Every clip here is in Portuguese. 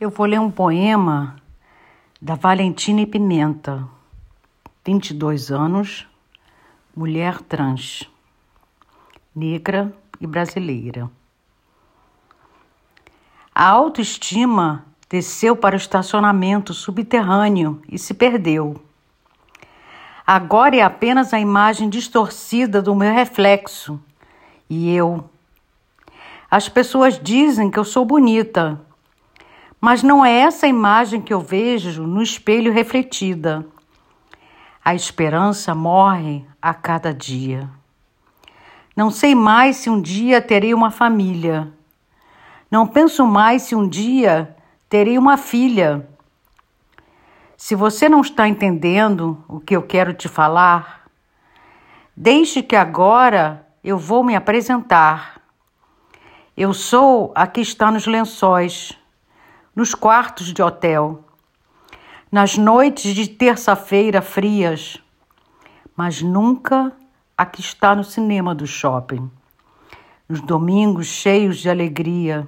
Eu vou ler um poema da Valentina Pimenta, 22 anos, mulher trans, negra e brasileira. A autoestima desceu para o estacionamento subterrâneo e se perdeu. Agora é apenas a imagem distorcida do meu reflexo e eu. As pessoas dizem que eu sou bonita mas não é essa imagem que eu vejo no espelho refletida. A esperança morre a cada dia. Não sei mais se um dia terei uma família. Não penso mais se um dia terei uma filha. Se você não está entendendo o que eu quero te falar, deixe que agora eu vou me apresentar. Eu sou a que está nos lençóis nos quartos de hotel, nas noites de terça-feira frias, mas nunca a que está no cinema do shopping, nos domingos cheios de alegria.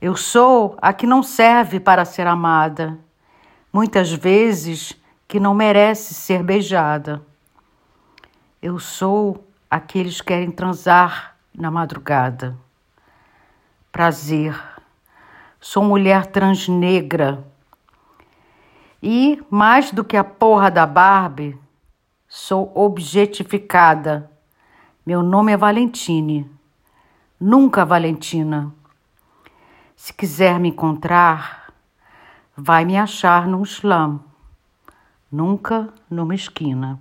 Eu sou a que não serve para ser amada, muitas vezes que não merece ser beijada. Eu sou aqueles que querem transar na madrugada. Prazer Sou mulher transnegra. E, mais do que a porra da Barbie, sou objetificada. Meu nome é Valentine. Nunca Valentina. Se quiser me encontrar, vai me achar num slam, nunca numa esquina.